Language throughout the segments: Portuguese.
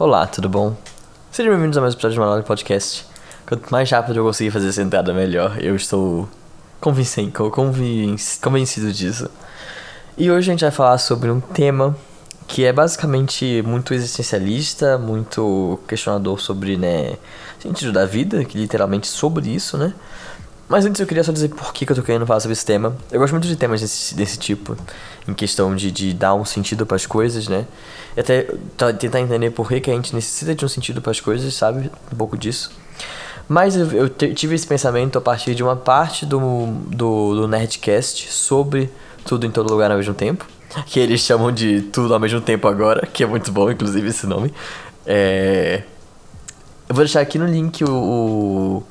Olá, tudo bom? Sejam bem-vindos a mais um episódio de Manual Podcast. Quanto mais rápido eu conseguir fazer essa entrada, melhor. Eu estou convincente, convencido disso. E hoje a gente vai falar sobre um tema que é basicamente muito existencialista, muito questionador sobre, né, sentido da vida, que literalmente sobre isso, né? Mas antes eu queria só dizer por que, que eu tô querendo falar sobre esse tema. Eu gosto muito de temas desse, desse tipo, em questão de, de dar um sentido para as coisas, né? E até tentar entender por que, que a gente necessita de um sentido para as coisas, sabe? Um pouco disso. Mas eu, eu tive esse pensamento a partir de uma parte do, do, do Nerdcast sobre tudo em todo lugar ao mesmo tempo. Que eles chamam de tudo ao mesmo tempo agora, que é muito bom, inclusive, esse nome. É... Eu vou deixar aqui no link o, o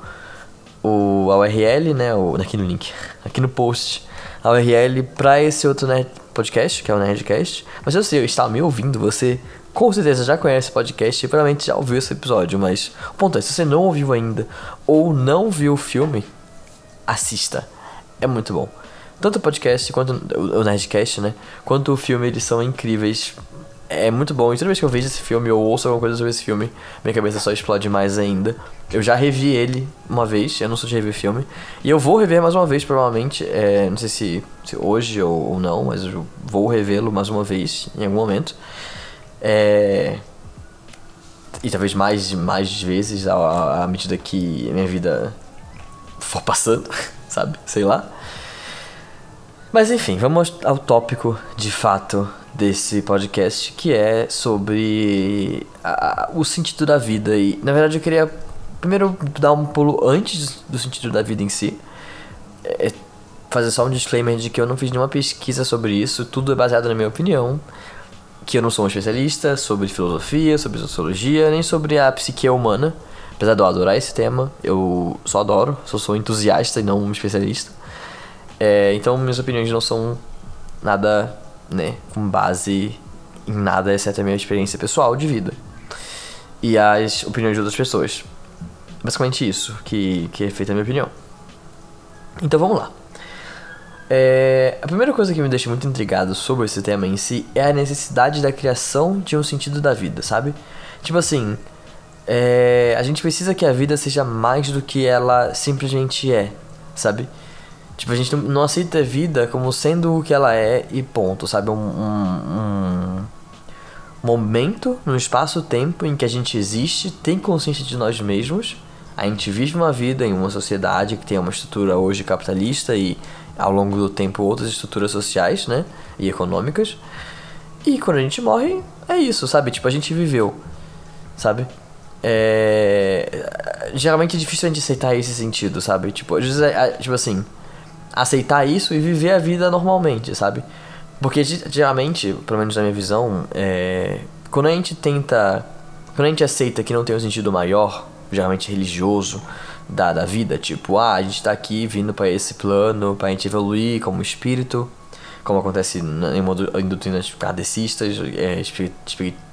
o, a URL, né? O, aqui no link, aqui no post, a URL para esse outro nerd podcast, que é o Nerdcast. Mas se você está me ouvindo, você com certeza já conhece o podcast e provavelmente já ouviu esse episódio. Mas o ponto é, se você não ouviu ainda ou não viu o filme, assista. É muito bom. Tanto o podcast quanto o Nerdcast, né? Quanto o filme, eles são incríveis é muito bom. E toda vez que eu vejo esse filme ou ouço alguma coisa sobre esse filme, minha cabeça só explode mais ainda. Eu já revi ele uma vez, eu não sou de rever filme. E eu vou rever mais uma vez, provavelmente. É, não sei se, se hoje ou, ou, não, mas eu vou revê-lo mais uma vez em algum momento. É, e talvez mais, mais vezes à, à medida que a minha vida for passando, sabe? Sei lá. Mas enfim, vamos ao tópico de fato desse podcast, que é sobre a, o sentido da vida. E na verdade eu queria primeiro dar um pulo antes do sentido da vida em si. É, fazer só um disclaimer de que eu não fiz nenhuma pesquisa sobre isso, tudo é baseado na minha opinião. Que eu não sou um especialista sobre filosofia, sobre sociologia, nem sobre a psique humana. Apesar de eu adorar esse tema, eu só adoro, só sou entusiasta e não um especialista. É, então minhas opiniões não são nada né, com base em nada exceto a minha experiência pessoal de vida e as opiniões de outras pessoas. Basicamente isso que, que é feita a minha opinião. Então vamos lá. É, a primeira coisa que me deixa muito intrigado sobre esse tema em si é a necessidade da criação de um sentido da vida, sabe? Tipo assim, é, a gente precisa que a vida seja mais do que ela simplesmente é, sabe? Tipo, a gente não aceita a vida como sendo o que ela é e ponto, sabe? Um, um, um momento no espaço-tempo em que a gente existe, tem consciência de nós mesmos, a gente vive uma vida em uma sociedade que tem uma estrutura hoje capitalista e ao longo do tempo outras estruturas sociais, né? E econômicas. E quando a gente morre, é isso, sabe? Tipo, a gente viveu, sabe? É... Geralmente é difícil a gente aceitar esse sentido, sabe? Tipo, às vezes, é, é, tipo assim, aceitar isso e viver a vida normalmente, sabe? Porque geralmente, pelo menos na minha visão, é, quando a gente tenta. Quando a gente aceita que não tem um sentido maior, geralmente religioso, da, da vida, tipo, ah, a gente tá aqui vindo para esse plano, pra gente evoluir como espírito, como acontece em doutrinas kardecistas, é,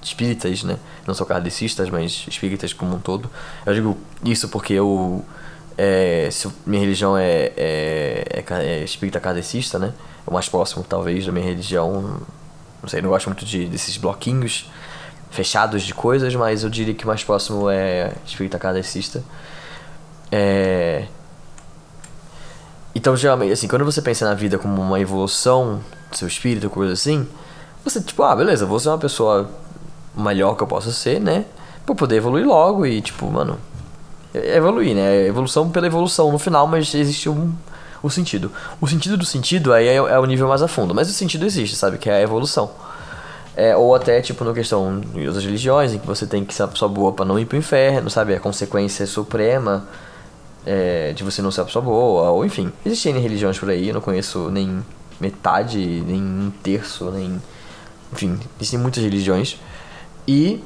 espíritas, né? Não só kardecistas, mas espíritas como um todo. Eu digo isso porque eu é, se minha religião é, é, é, é espírita kardecista, né? É o mais próximo, talvez, da minha religião. Não sei, não gosto muito de, desses bloquinhos fechados de coisas, mas eu diria que o mais próximo é espírita kardecista. É... Então, geralmente, assim, quando você pensa na vida como uma evolução do seu espírito, coisa assim, você, tipo, ah, beleza, vou ser uma pessoa melhor que eu possa ser, né? Pra poder evoluir logo e, tipo, mano, evoluir, né? Evolução pela evolução no final, mas existe um, o sentido. O sentido do sentido aí é, é o nível mais a fundo, mas o sentido existe, sabe? Que é a evolução. É, ou até, tipo, na questão outras religiões, em que você tem que ser uma pessoa boa para não ir pro inferno, sabe? A consequência suprema é, de você não ser uma pessoa boa, ou enfim. Existem religiões por aí, eu não conheço nem metade, nem um terço, nem. Enfim, existem muitas religiões. E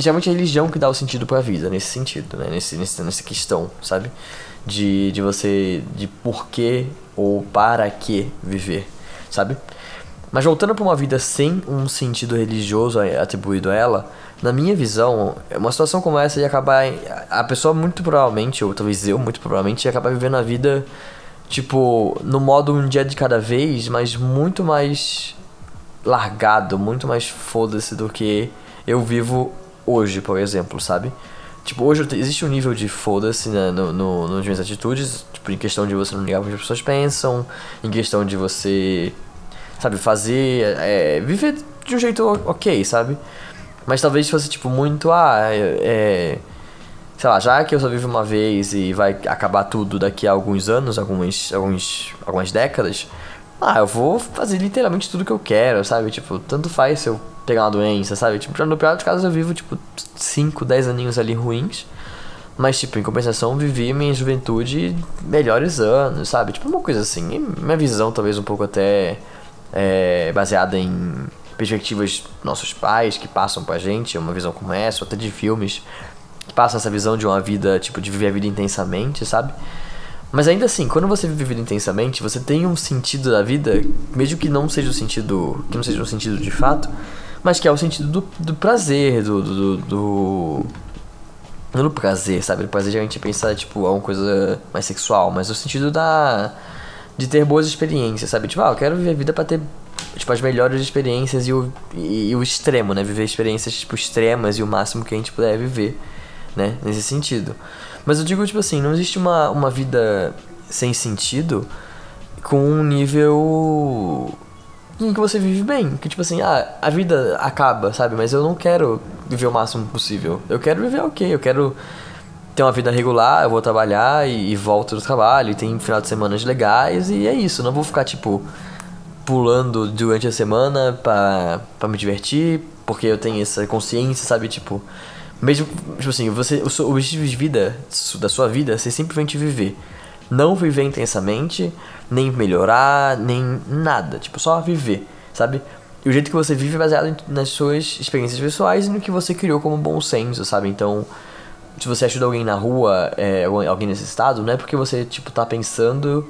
geralmente é a religião que dá o sentido para a vida, nesse sentido, né? Nesse, nesse, nessa questão, sabe? De, de você, de porquê ou para que viver, sabe? Mas voltando para uma vida sem um sentido religioso atribuído a ela, na minha visão, uma situação como essa ia acabar. A pessoa muito provavelmente, ou talvez eu muito provavelmente, ia acabar vivendo a vida, tipo, no modo um dia de cada vez, mas muito mais largado, muito mais foda-se do que eu vivo hoje, por exemplo, sabe? Tipo, hoje existe um nível de foda-se né, no, no, nas minhas atitudes, tipo, em questão de você não ligar o que as pessoas pensam, em questão de você, sabe, fazer, é, viver de um jeito ok, sabe? Mas talvez fosse, tipo, muito, ah, é, é sei lá, já que eu só vivo uma vez e vai acabar tudo daqui a alguns anos, alguns, alguns, algumas décadas, ah, eu vou fazer literalmente tudo que eu quero, sabe? Tipo, tanto faz se eu pegar uma doença, sabe? Tipo, no pior dos casos eu vivo, tipo, 5, 10 aninhos ali ruins. Mas, tipo, em compensação, vivi minha juventude melhores anos, sabe? Tipo, uma coisa assim. E minha visão, talvez, um pouco até é, baseada em perspectivas nossos pais que passam pra gente, uma visão como essa, ou até de filmes que passam essa visão de uma vida, tipo, de viver a vida intensamente, sabe? Mas ainda assim, quando você vive a vida intensamente, você tem um sentido da vida, mesmo que não seja o sentido. que não seja um sentido de fato, mas que é o sentido do, do prazer, do. do, do do prazer, sabe? O prazer a gente pensa, tipo, é uma coisa mais sexual, mas o sentido da. de ter boas experiências, sabe? Tipo, ah, eu quero viver a vida pra ter, tipo, as melhores experiências e o, e, e o extremo, né? Viver experiências, tipo, extremas e o máximo que a gente puder viver, né? Nesse sentido. Mas eu digo, tipo assim, não existe uma, uma vida sem sentido com um nível em que você vive bem. Que tipo assim, ah, a vida acaba, sabe? Mas eu não quero viver o máximo possível. Eu quero viver ok, eu quero ter uma vida regular, eu vou trabalhar e, e volto do trabalho, e tem final de semana legais, e é isso. não vou ficar, tipo, pulando durante a semana pra, me divertir, porque eu tenho essa consciência, sabe? Tipo, mesmo, tipo assim, você, o, seu, objetivo de vida, da sua vida, é simplesmente viver. Não viver intensamente, nem melhorar, nem nada. Tipo, só viver, sabe? E o jeito que você vive é baseado nas suas experiências pessoais e no que você criou como bom senso, sabe? Então, se você ajuda alguém na rua, é, alguém nesse estado, não é porque você, tipo, tá pensando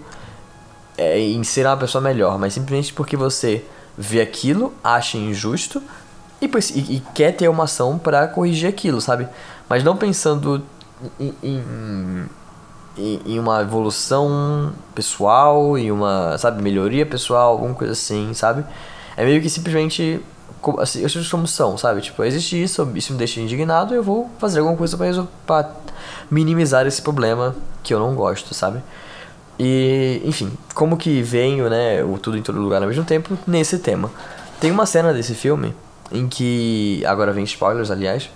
é, em ser uma pessoa melhor, mas simplesmente porque você vê aquilo, acha injusto e, e, e quer ter uma ação para corrigir aquilo, sabe? Mas não pensando em, em, em, uma evolução pessoal e uma, sabe, melhoria pessoal, alguma coisa assim, sabe? É meio que simplesmente assim, as coisas como são, sabe? Tipo, existe isso, isso me deixa indignado, eu vou fazer alguma coisa para minimizar esse problema que eu não gosto, sabe? E, enfim, como que venho, né, o tudo em todo lugar ao mesmo tempo nesse tema. Tem uma cena desse filme em que. Agora vem spoilers, aliás.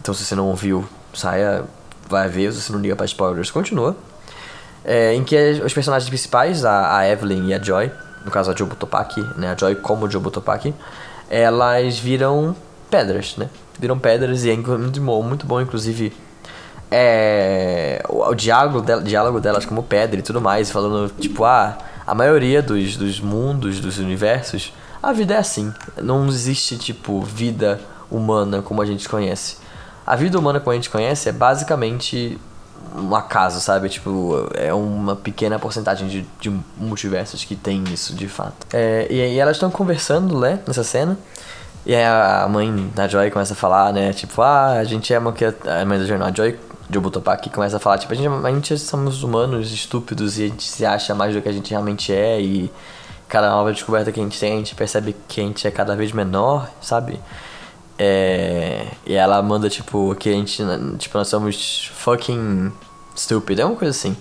Então se você não ouviu, saia, vai ver. Se não liga para spoilers, continua. É, em que os personagens principais, a, a, Evelyn e a Joy, no caso a Jobu Topaki, né? A Joy como Jobu Topaki, elas viram pedras, né? Viram pedras e é muito bom, muito bom inclusive é, o, o diálogo, de, diálogo delas como pedra e tudo mais, falando tipo, ah, a maioria dos, dos mundos, dos universos a vida é assim. Não existe, tipo, vida humana como a gente conhece. A vida humana como a gente conhece é basicamente um acaso, sabe? Tipo, é uma pequena porcentagem de, de multiversos que tem isso de fato. É, e aí elas estão conversando, né, nessa cena. E aí a mãe da Joy começa a falar, né? Tipo, ah, a gente é uma que. A mãe da jornal, a Joy de Obutopaki começa a falar, tipo, a gente, a gente somos humanos estúpidos e a gente se acha mais do que a gente realmente é e cada nova descoberta que a gente tem, a gente percebe que a gente é cada vez menor, sabe? É, e ela manda, tipo, que a gente, tipo, nós somos fucking stupid, é uma coisa assim.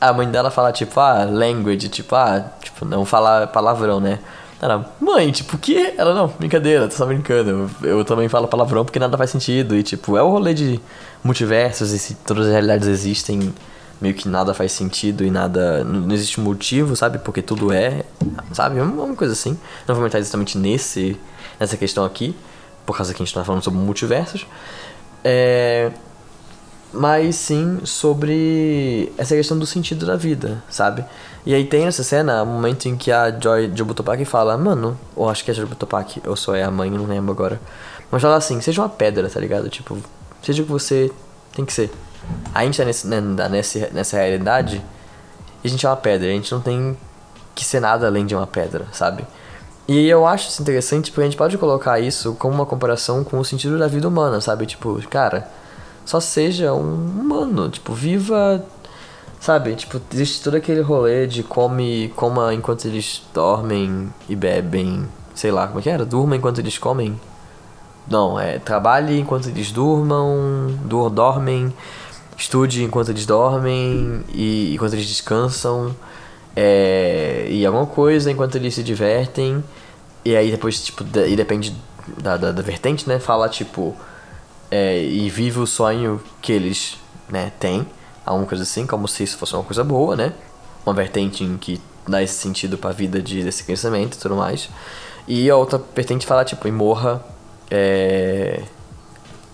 A mãe dela fala, tipo, ah, language, tipo, ah, tipo, não falar palavrão, né? Ela, mãe, tipo, o quê? Ela, não, brincadeira, tô só brincando. Eu, eu, também falo palavrão porque nada faz sentido. E, tipo, é o rolê de multiversos e se todas as realidades existem meio que nada faz sentido e nada. Não existe motivo, sabe? Porque tudo é. Sabe? É uma coisa assim. Não vou entrar exatamente nesse, nessa questão aqui, por causa que a gente tá falando sobre multiversos. É. Mas sim sobre essa questão do sentido da vida, sabe? E aí tem essa cena, o momento em que a Joy Jobutopaki fala, mano, ou acho que é Jobutopaki, ou só é a mãe, não lembro agora. Mas fala assim, seja uma pedra, tá ligado? Tipo, seja o que você tem que ser a gente tá nesse, né, nessa, nessa realidade e a gente é uma pedra, a gente não tem que ser nada além de uma pedra, sabe? E eu acho isso interessante porque a gente pode colocar isso como uma comparação com o sentido da vida humana, sabe? Tipo, cara, só seja um humano, tipo, viva, sabe? Tipo, existe todo aquele rolê de come, coma enquanto eles dormem e bebem, sei lá, como é que era? Durma enquanto eles comem, Não, é trabalhe enquanto eles durmam, dur dormem, estude enquanto eles dormem e enquanto eles descansam. É, e alguma coisa enquanto eles se divertem. E aí depois, tipo, e depende da, da, da vertente, né? Fala, tipo, é, e vive o sonho que eles, né, têm. Alguma coisa assim, como se isso fosse uma coisa boa, né? Uma vertente em que dá esse sentido pra vida de, desse crescimento e tudo mais. E a outra vertente fala, tipo, e morra é,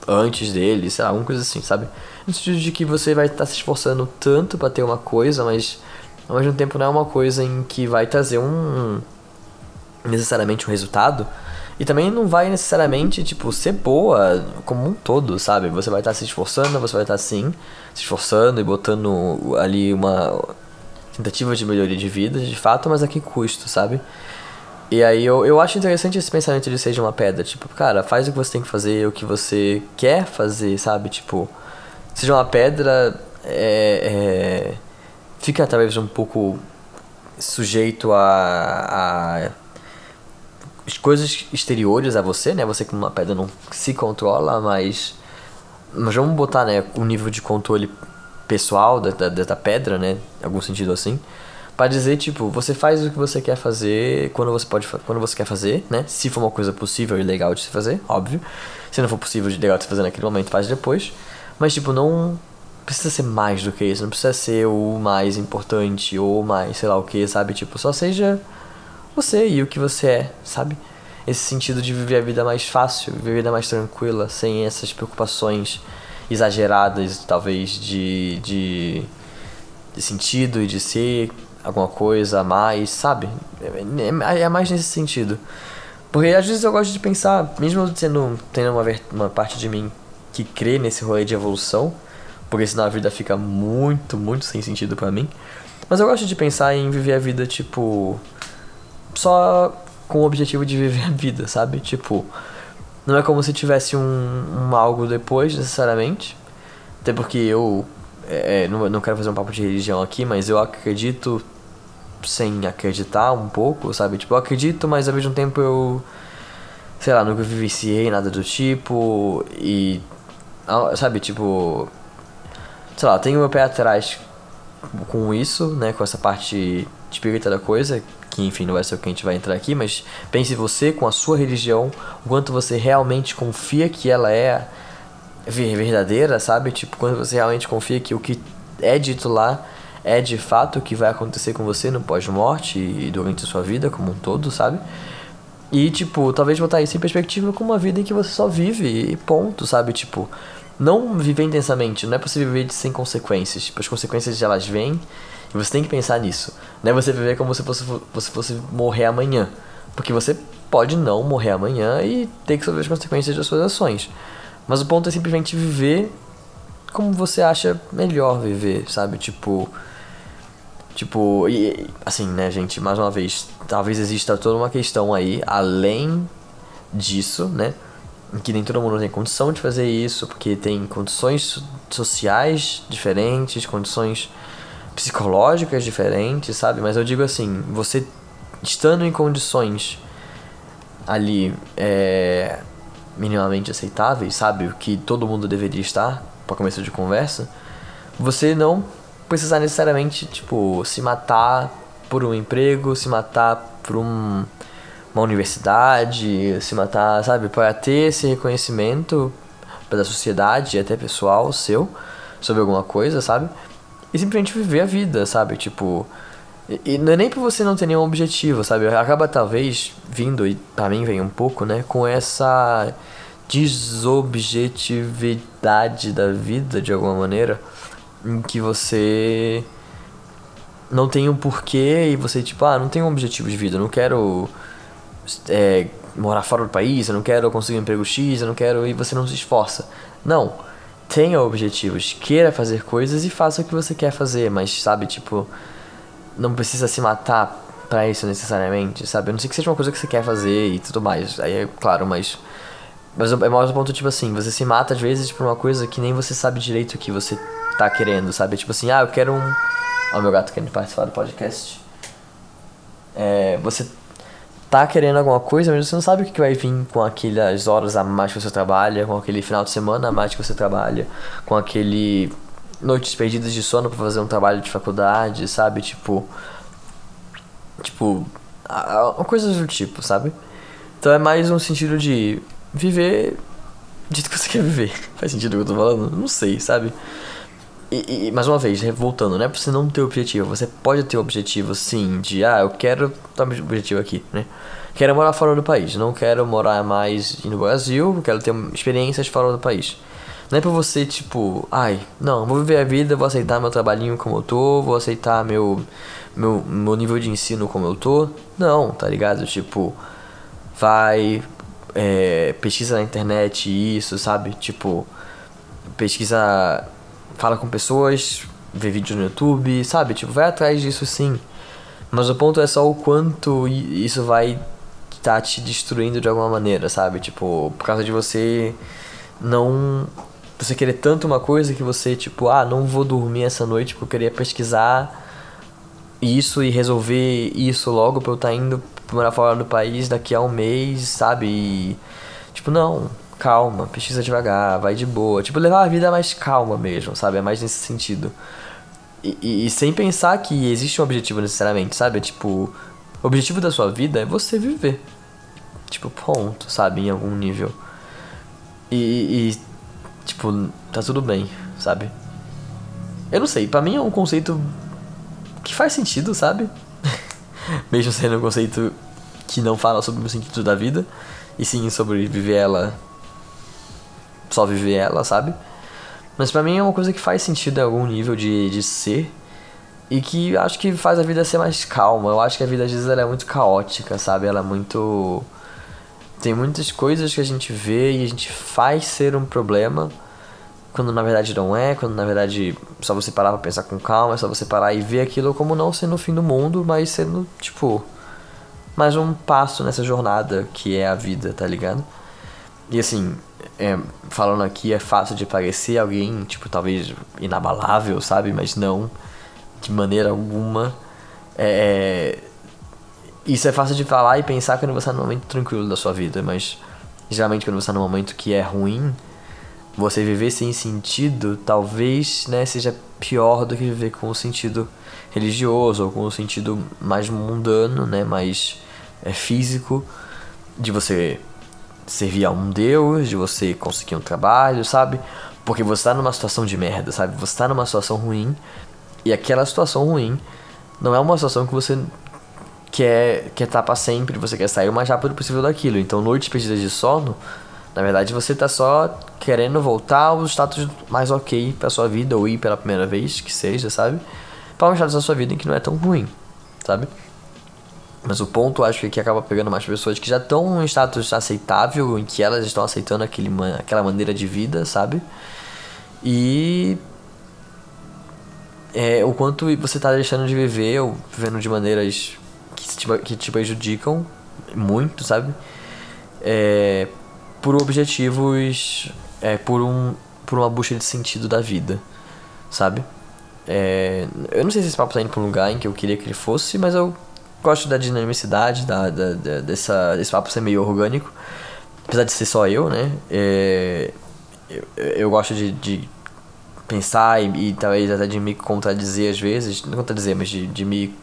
antes dele, sei lá, alguma coisa assim, sabe? No sentido de que você vai estar tá se esforçando tanto para ter uma coisa, mas ao mesmo tempo não é uma coisa em que vai trazer um necessariamente um resultado e também não vai necessariamente tipo ser boa como um todo, sabe? Você vai estar tá se esforçando, você vai estar tá, sim se esforçando e botando ali uma tentativa de melhoria de vida, de fato, mas a que custo, sabe? E aí eu, eu acho interessante esse pensamento de seja uma pedra. Tipo, cara, faz o que você tem que fazer, o que você quer fazer, sabe? Tipo, seja uma pedra, é, é, fica talvez um pouco sujeito a, a as coisas exteriores a você, né? Você como uma pedra não se controla, mas mas vamos botar, né, o nível de controle pessoal da, da, da pedra, né? Em algum sentido assim para dizer tipo você faz o que você quer fazer quando você pode quando você quer fazer né se for uma coisa possível e legal de se fazer óbvio se não for possível de legal de se fazer naquele momento faz depois mas tipo não precisa ser mais do que isso não precisa ser o mais importante ou mais sei lá o que sabe tipo só seja você e o que você é sabe esse sentido de viver a vida mais fácil viver a vida mais tranquila sem essas preocupações exageradas talvez de, de de sentido e de ser alguma coisa a mais, sabe? É, é, mais nesse sentido. Porque às vezes eu gosto de pensar, mesmo sendo, tendo uma, uma parte de mim que crê nesse rolê de evolução, porque senão a vida fica muito, muito sem sentido para mim. Mas eu gosto de pensar em viver a vida, tipo. Só com o objetivo de viver a vida, sabe? Tipo. Não é como se tivesse um, um algo depois, necessariamente. Até porque eu. É, não, não quero fazer um papo de religião aqui, mas eu acredito sem acreditar um pouco, sabe? Tipo, eu acredito, mas ao mesmo tempo eu. Sei lá, nunca vivenciei nada do tipo. E. Sabe, tipo. Sei lá, tenho meu pé atrás com isso, né? Com essa parte espírita da coisa. Que enfim, não vai ser o que a gente vai entrar aqui, mas pense você com a sua religião, o quanto você realmente confia que ela é verdadeira, sabe? Tipo, quando você realmente confia que o que é dito lá é de fato o que vai acontecer com você no pós-morte e durante a sua vida como um todo, sabe? E, tipo, talvez botar isso em perspectiva com uma vida em que você só vive e ponto, sabe? Tipo, não viver intensamente, não é possível viver sem consequências. Tipo, as consequências elas vêm e você tem que pensar nisso. Não é você viver como se fosse, você fosse morrer amanhã. Porque você pode não morrer amanhã e ter que sofrer as consequências das suas ações. Mas o ponto é simplesmente viver como você acha melhor viver, sabe? Tipo, Tipo, e assim, né, gente, mais uma vez, talvez exista toda uma questão aí, além disso, né? Que nem todo mundo tem condição de fazer isso, porque tem condições sociais diferentes, condições psicológicas diferentes, sabe? Mas eu digo assim, você estando em condições ali é, minimamente aceitáveis, sabe? O que todo mundo deveria estar, para começo de conversa, você não precisar necessariamente, tipo, se matar por um emprego, se matar por um, uma universidade, se matar, sabe, para ter esse reconhecimento da sociedade até pessoal seu sobre alguma coisa, sabe? E simplesmente viver a vida, sabe? Tipo, e, e não é nem por você não ter nenhum objetivo, sabe? Acaba talvez vindo, e pra mim vem um pouco, né? Com essa desobjetividade da vida, de alguma maneira em que você não tem um porquê e você, tipo, ah, não tem um objetivo de vida, não quero é, morar fora do país, eu não quero conseguir um emprego X, eu não quero. e você não se esforça. Não. Tenha objetivos, queira fazer coisas e faça o que você quer fazer, mas sabe, tipo, não precisa se matar para isso necessariamente, sabe? Eu não sei que seja uma coisa que você quer fazer e tudo mais. Aí é claro, mas. Mas é mais um ponto, tipo assim, você se mata às vezes por uma coisa que nem você sabe direito o que você tá querendo, sabe? Tipo assim, ah, eu quero um. Ó, meu gato querendo participar do podcast. É, você tá querendo alguma coisa, mas você não sabe o que vai vir com aquelas horas a mais que você trabalha, com aquele final de semana a mais que você trabalha, com aquele noites perdidas de sono para fazer um trabalho de faculdade, sabe? Tipo. Tipo. Coisas do tipo, sabe? Então é mais um sentido de viver do que você quer viver. Faz sentido o que eu tô falando? Não sei, sabe? E, e, mais uma vez, voltando, não é pra você não ter objetivo. Você pode ter o objetivo, sim, de, ah, eu quero. Tá meu objetivo aqui, né? Quero morar fora do país. Não quero morar mais no Brasil. Quero ter experiências fora do país. Não é pra você, tipo, ai, não, vou viver a vida, vou aceitar meu trabalhinho como eu tô, vou aceitar meu, meu, meu nível de ensino como eu tô. Não, tá ligado? Tipo, vai, é, pesquisa na internet isso, sabe? Tipo, pesquisa fala com pessoas, vê vídeos no YouTube, sabe? Tipo, vai atrás disso sim. Mas o ponto é só o quanto isso vai estar tá te destruindo de alguma maneira, sabe? Tipo, por causa de você não. Você querer tanto uma coisa que você, tipo, ah, não vou dormir essa noite porque eu queria pesquisar isso e resolver isso logo pra eu estar tá indo morar fora do país daqui a um mês, sabe? E, tipo, não calma, pesquisa devagar, vai de boa. Tipo, levar a vida mais calma mesmo, sabe? É mais nesse sentido. E, e, e, sem pensar que existe um objetivo necessariamente, sabe? Tipo, o objetivo da sua vida é você viver. Tipo, ponto, sabe? Em algum nível. E, e tipo, tá tudo bem, sabe? Eu não sei, pra mim é um conceito que faz sentido, sabe? Mesmo sendo um conceito que não fala sobre o sentido da vida, e sim sobre viver ela só viver ela, sabe? Mas para mim é uma coisa que faz sentido em algum nível de, de ser. E que acho que faz a vida ser mais calma. Eu acho que a vida às vezes ela é muito caótica, sabe? Ela é muito. Tem muitas coisas que a gente vê e a gente faz ser um problema. Quando na verdade não é, quando na verdade só você parar pra pensar com calma, é só você parar e ver aquilo como não sendo o fim do mundo, mas sendo, tipo, mais um passo nessa jornada que é a vida, tá ligado? E assim, é, falando aqui é fácil de parecer alguém, tipo, talvez inabalável, sabe? Mas não, de maneira alguma. É, isso é fácil de falar e pensar quando você está num momento tranquilo da sua vida, mas geralmente quando você está num momento que é ruim, você viver sem sentido talvez né, seja pior do que viver com o sentido religioso ou com o sentido mais mundano, né, mais é, físico, de você servir a um Deus, de você conseguir um trabalho, sabe? Porque você tá numa situação de merda, sabe? Você tá numa situação ruim e aquela situação ruim não é uma situação que você quer quer estar tá pra sempre, você quer sair o mais rápido possível daquilo. Então, noites perdidas de sono, na verdade, você tá só querendo voltar ao status mais ok pra sua vida ou ir pela primeira vez, que seja, sabe? Pra um status da sua vida em que não é tão ruim, sabe? Mas o ponto, acho que aqui acaba pegando mais pessoas que já estão em status aceitável, em que elas estão aceitando aquele, aquela maneira de vida, sabe? E. É, o quanto você está deixando de viver, ou vivendo de maneiras que te, que te prejudicam muito, sabe? É, por objetivos. É, por, um, por uma busca de sentido da vida, sabe? É, eu não sei se esse papo tá indo pra um lugar em que eu queria que ele fosse, mas eu gosto da dinamicidade, da, da, da, dessa, desse papo ser meio orgânico. Apesar de ser só eu, né? É, eu, eu gosto de, de pensar e, e, talvez até de me contradizer às vezes. Não contradizer, mas de, de me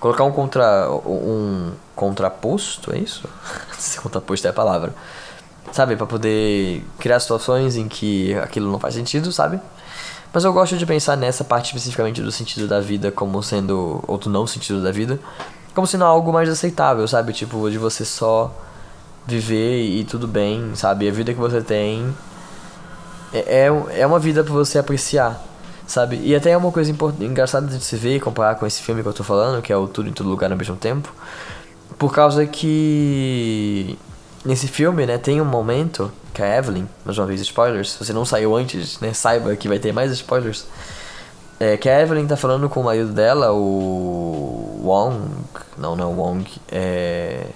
colocar um contra um contraposto, é isso? Se contraposto é a palavra. Sabe, para poder criar situações em que aquilo não faz sentido, sabe? Mas eu gosto de pensar nessa parte especificamente do sentido da vida como sendo outro não sentido da vida, como sendo algo mais aceitável, sabe? Tipo, de você só viver e tudo bem, sabe? A vida que você tem é, é, é uma vida pra você apreciar, sabe? E até é uma coisa engraçada de se ver e comparar com esse filme que eu tô falando, que é o Tudo em Todo Lugar ao mesmo tempo. Por causa que nesse filme, né, tem um momento que a Evelyn, mais uma vez spoilers, se você não saiu antes, né, saiba que vai ter mais spoilers é, que a Evelyn tá falando com o marido dela, o Wong. Não, não é Wong. É.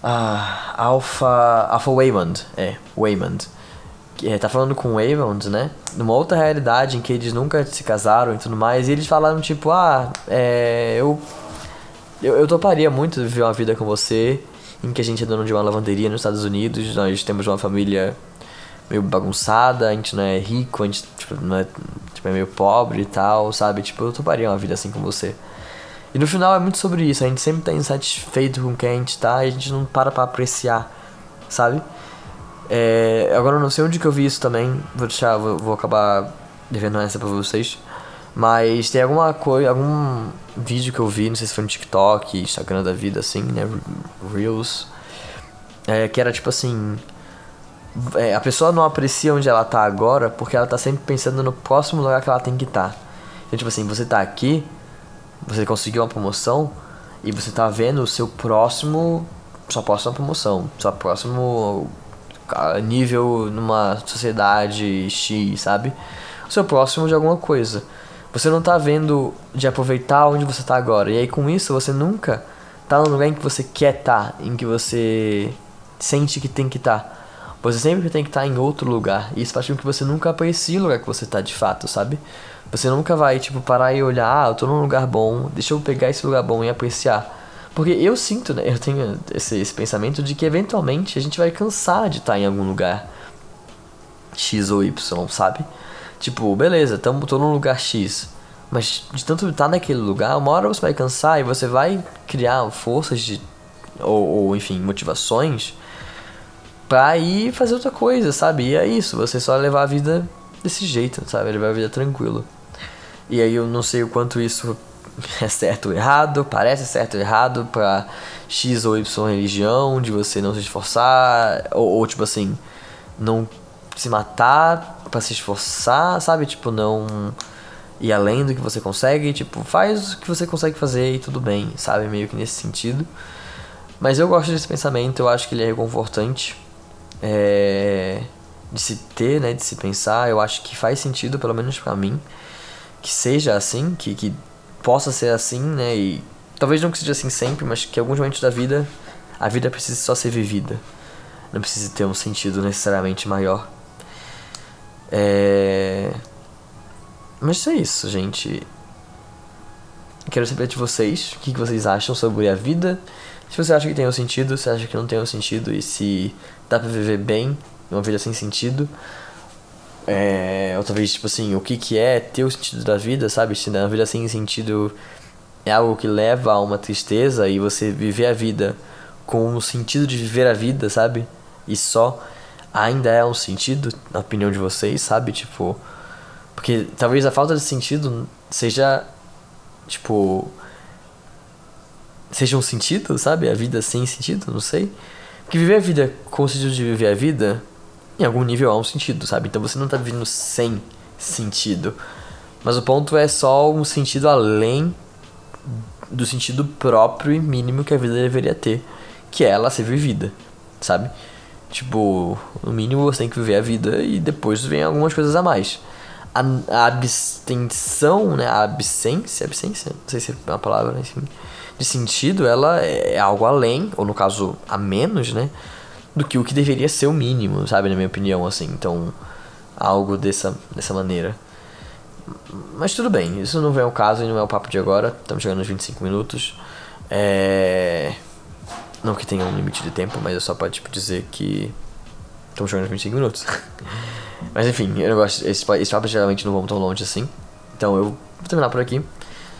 Ah, Alpha. Alpha Waymond. É, Waymond. É, tá falando com o Waymond, né? Numa outra realidade em que eles nunca se casaram e tudo mais. E eles falaram tipo, ah, é. Eu. Eu, eu toparia muito viver uma vida com você, em que a gente é dono de uma lavanderia nos Estados Unidos, nós temos uma família meio bagunçada, a gente não é rico, a gente tipo, não é, tipo, é meio pobre e tal, sabe? Tipo, eu toparia uma vida assim com você. E no final é muito sobre isso, a gente sempre tá insatisfeito com quem a gente tá e a gente não para pra apreciar, sabe? É, agora eu não sei onde que eu vi isso também, vou deixar, vou, vou acabar devendo essa pra vocês. Mas tem alguma coisa, algum vídeo que eu vi, não sei se foi no TikTok, Instagram da vida, assim, né? Reels. É, que era tipo assim. É, a pessoa não aprecia onde ela tá agora porque ela tá sempre pensando no próximo lugar que ela tem que estar. Tá. Então, tipo assim, você tá aqui, você conseguiu uma promoção e você tá vendo o seu próximo. Sua próxima promoção, seu próximo ah, nível numa sociedade X, sabe? O seu próximo de alguma coisa. Você não tá vendo de aproveitar onde você tá agora. E aí com isso você nunca tá no lugar em que você quer estar, tá, em que você sente que tem que estar. Tá. Você sempre tem que estar em outro lugar. E isso faz com que você nunca aprecie o lugar que você tá de fato, sabe? Você nunca vai, tipo, parar e olhar, ah, eu tô num lugar bom, deixa eu pegar esse lugar bom e apreciar. Porque eu sinto, né, eu tenho esse, esse pensamento de que eventualmente a gente vai cansar de estar em algum lugar X ou Y, sabe? Tipo, beleza, tamo, tô num lugar X. Mas de tanto estar naquele lugar, uma hora você vai cansar e você vai criar forças de. Ou, ou enfim, motivações pra ir fazer outra coisa, sabe? E é isso, você só levar a vida desse jeito, sabe? Levar a vida tranquilo. E aí eu não sei o quanto isso é certo ou errado, parece certo ou errado pra X ou Y religião, de você não se esforçar, ou, ou tipo assim, não se matar para se esforçar, sabe? Tipo, não ir além do que você consegue, tipo, faz o que você consegue fazer e tudo bem, sabe? Meio que nesse sentido. Mas eu gosto desse pensamento, eu acho que ele é reconfortante. É, de se ter, né, de se pensar, eu acho que faz sentido, pelo menos para mim, que seja assim, que, que possa ser assim, né, e talvez não que seja assim sempre, mas que em alguns momentos da vida, a vida precise só ser vivida, não precise ter um sentido necessariamente maior. É... Mas é isso, gente. Quero saber de vocês o que vocês acham sobre a vida. Se você acha que tem um sentido, se acha que não tem um sentido e se dá pra viver bem uma vida sem sentido. É, ou talvez, tipo assim, o que, que é ter o sentido da vida, sabe? Se na vida sem sentido é algo que leva a uma tristeza e você viver a vida com o sentido de viver a vida, sabe? E só ainda é um sentido, na opinião de vocês, sabe? Tipo. Porque talvez a falta de sentido seja. Tipo. Seja um sentido, sabe? A vida sem sentido, não sei. Porque viver a vida com o sentido de viver a vida, em algum nível há um sentido, sabe? Então você não tá vivendo sem sentido. Mas o ponto é só um sentido além do sentido próprio e mínimo que a vida deveria ter, que é ela ser vivida, sabe? Tipo, no mínimo você tem que viver a vida e depois vem algumas coisas a mais. A, a abstenção, né? A absência, absência, não sei se é uma palavra, enfim, de sentido, ela é algo além, ou no caso, a menos, né? Do que o que deveria ser o mínimo, sabe? Na minha opinião, assim. Então, algo dessa, dessa maneira. Mas tudo bem, isso não vem ao caso e não é o papo de agora. Estamos chegando nos 25 minutos. É. Não que tenha um limite de tempo, mas eu só pode tipo, dizer que estamos jogando 25 minutos. mas enfim, eu gosto. Esses papos geralmente não vão tão longe assim. Então eu vou terminar por aqui.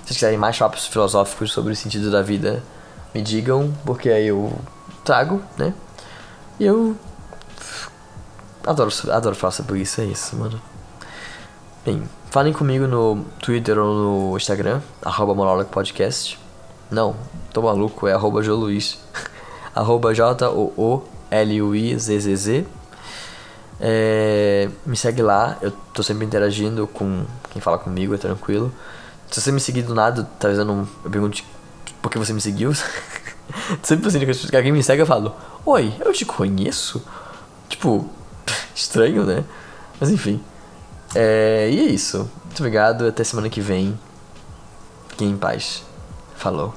Vocês quiserem mais papos filosóficos sobre o sentido da vida, me digam, porque aí eu trago, né? E eu adoro, adoro falar sobre isso, é isso, mano. Bem, falem comigo no Twitter ou no Instagram, arroba Podcast. Não, tô maluco, é arroba Joluiz. arroba J-O-O-L-U-I-Z-Z-Z. É, me segue lá, eu tô sempre interagindo com quem fala comigo, é tranquilo. Se você me seguir do nada, talvez eu não. Eu pergunte por que você me seguiu. sempre assim, que alguém me segue, eu falo: Oi, eu te conheço? Tipo, estranho, né? Mas enfim. É, e é isso. Muito obrigado, até semana que vem. Fiquem em paz. Falou.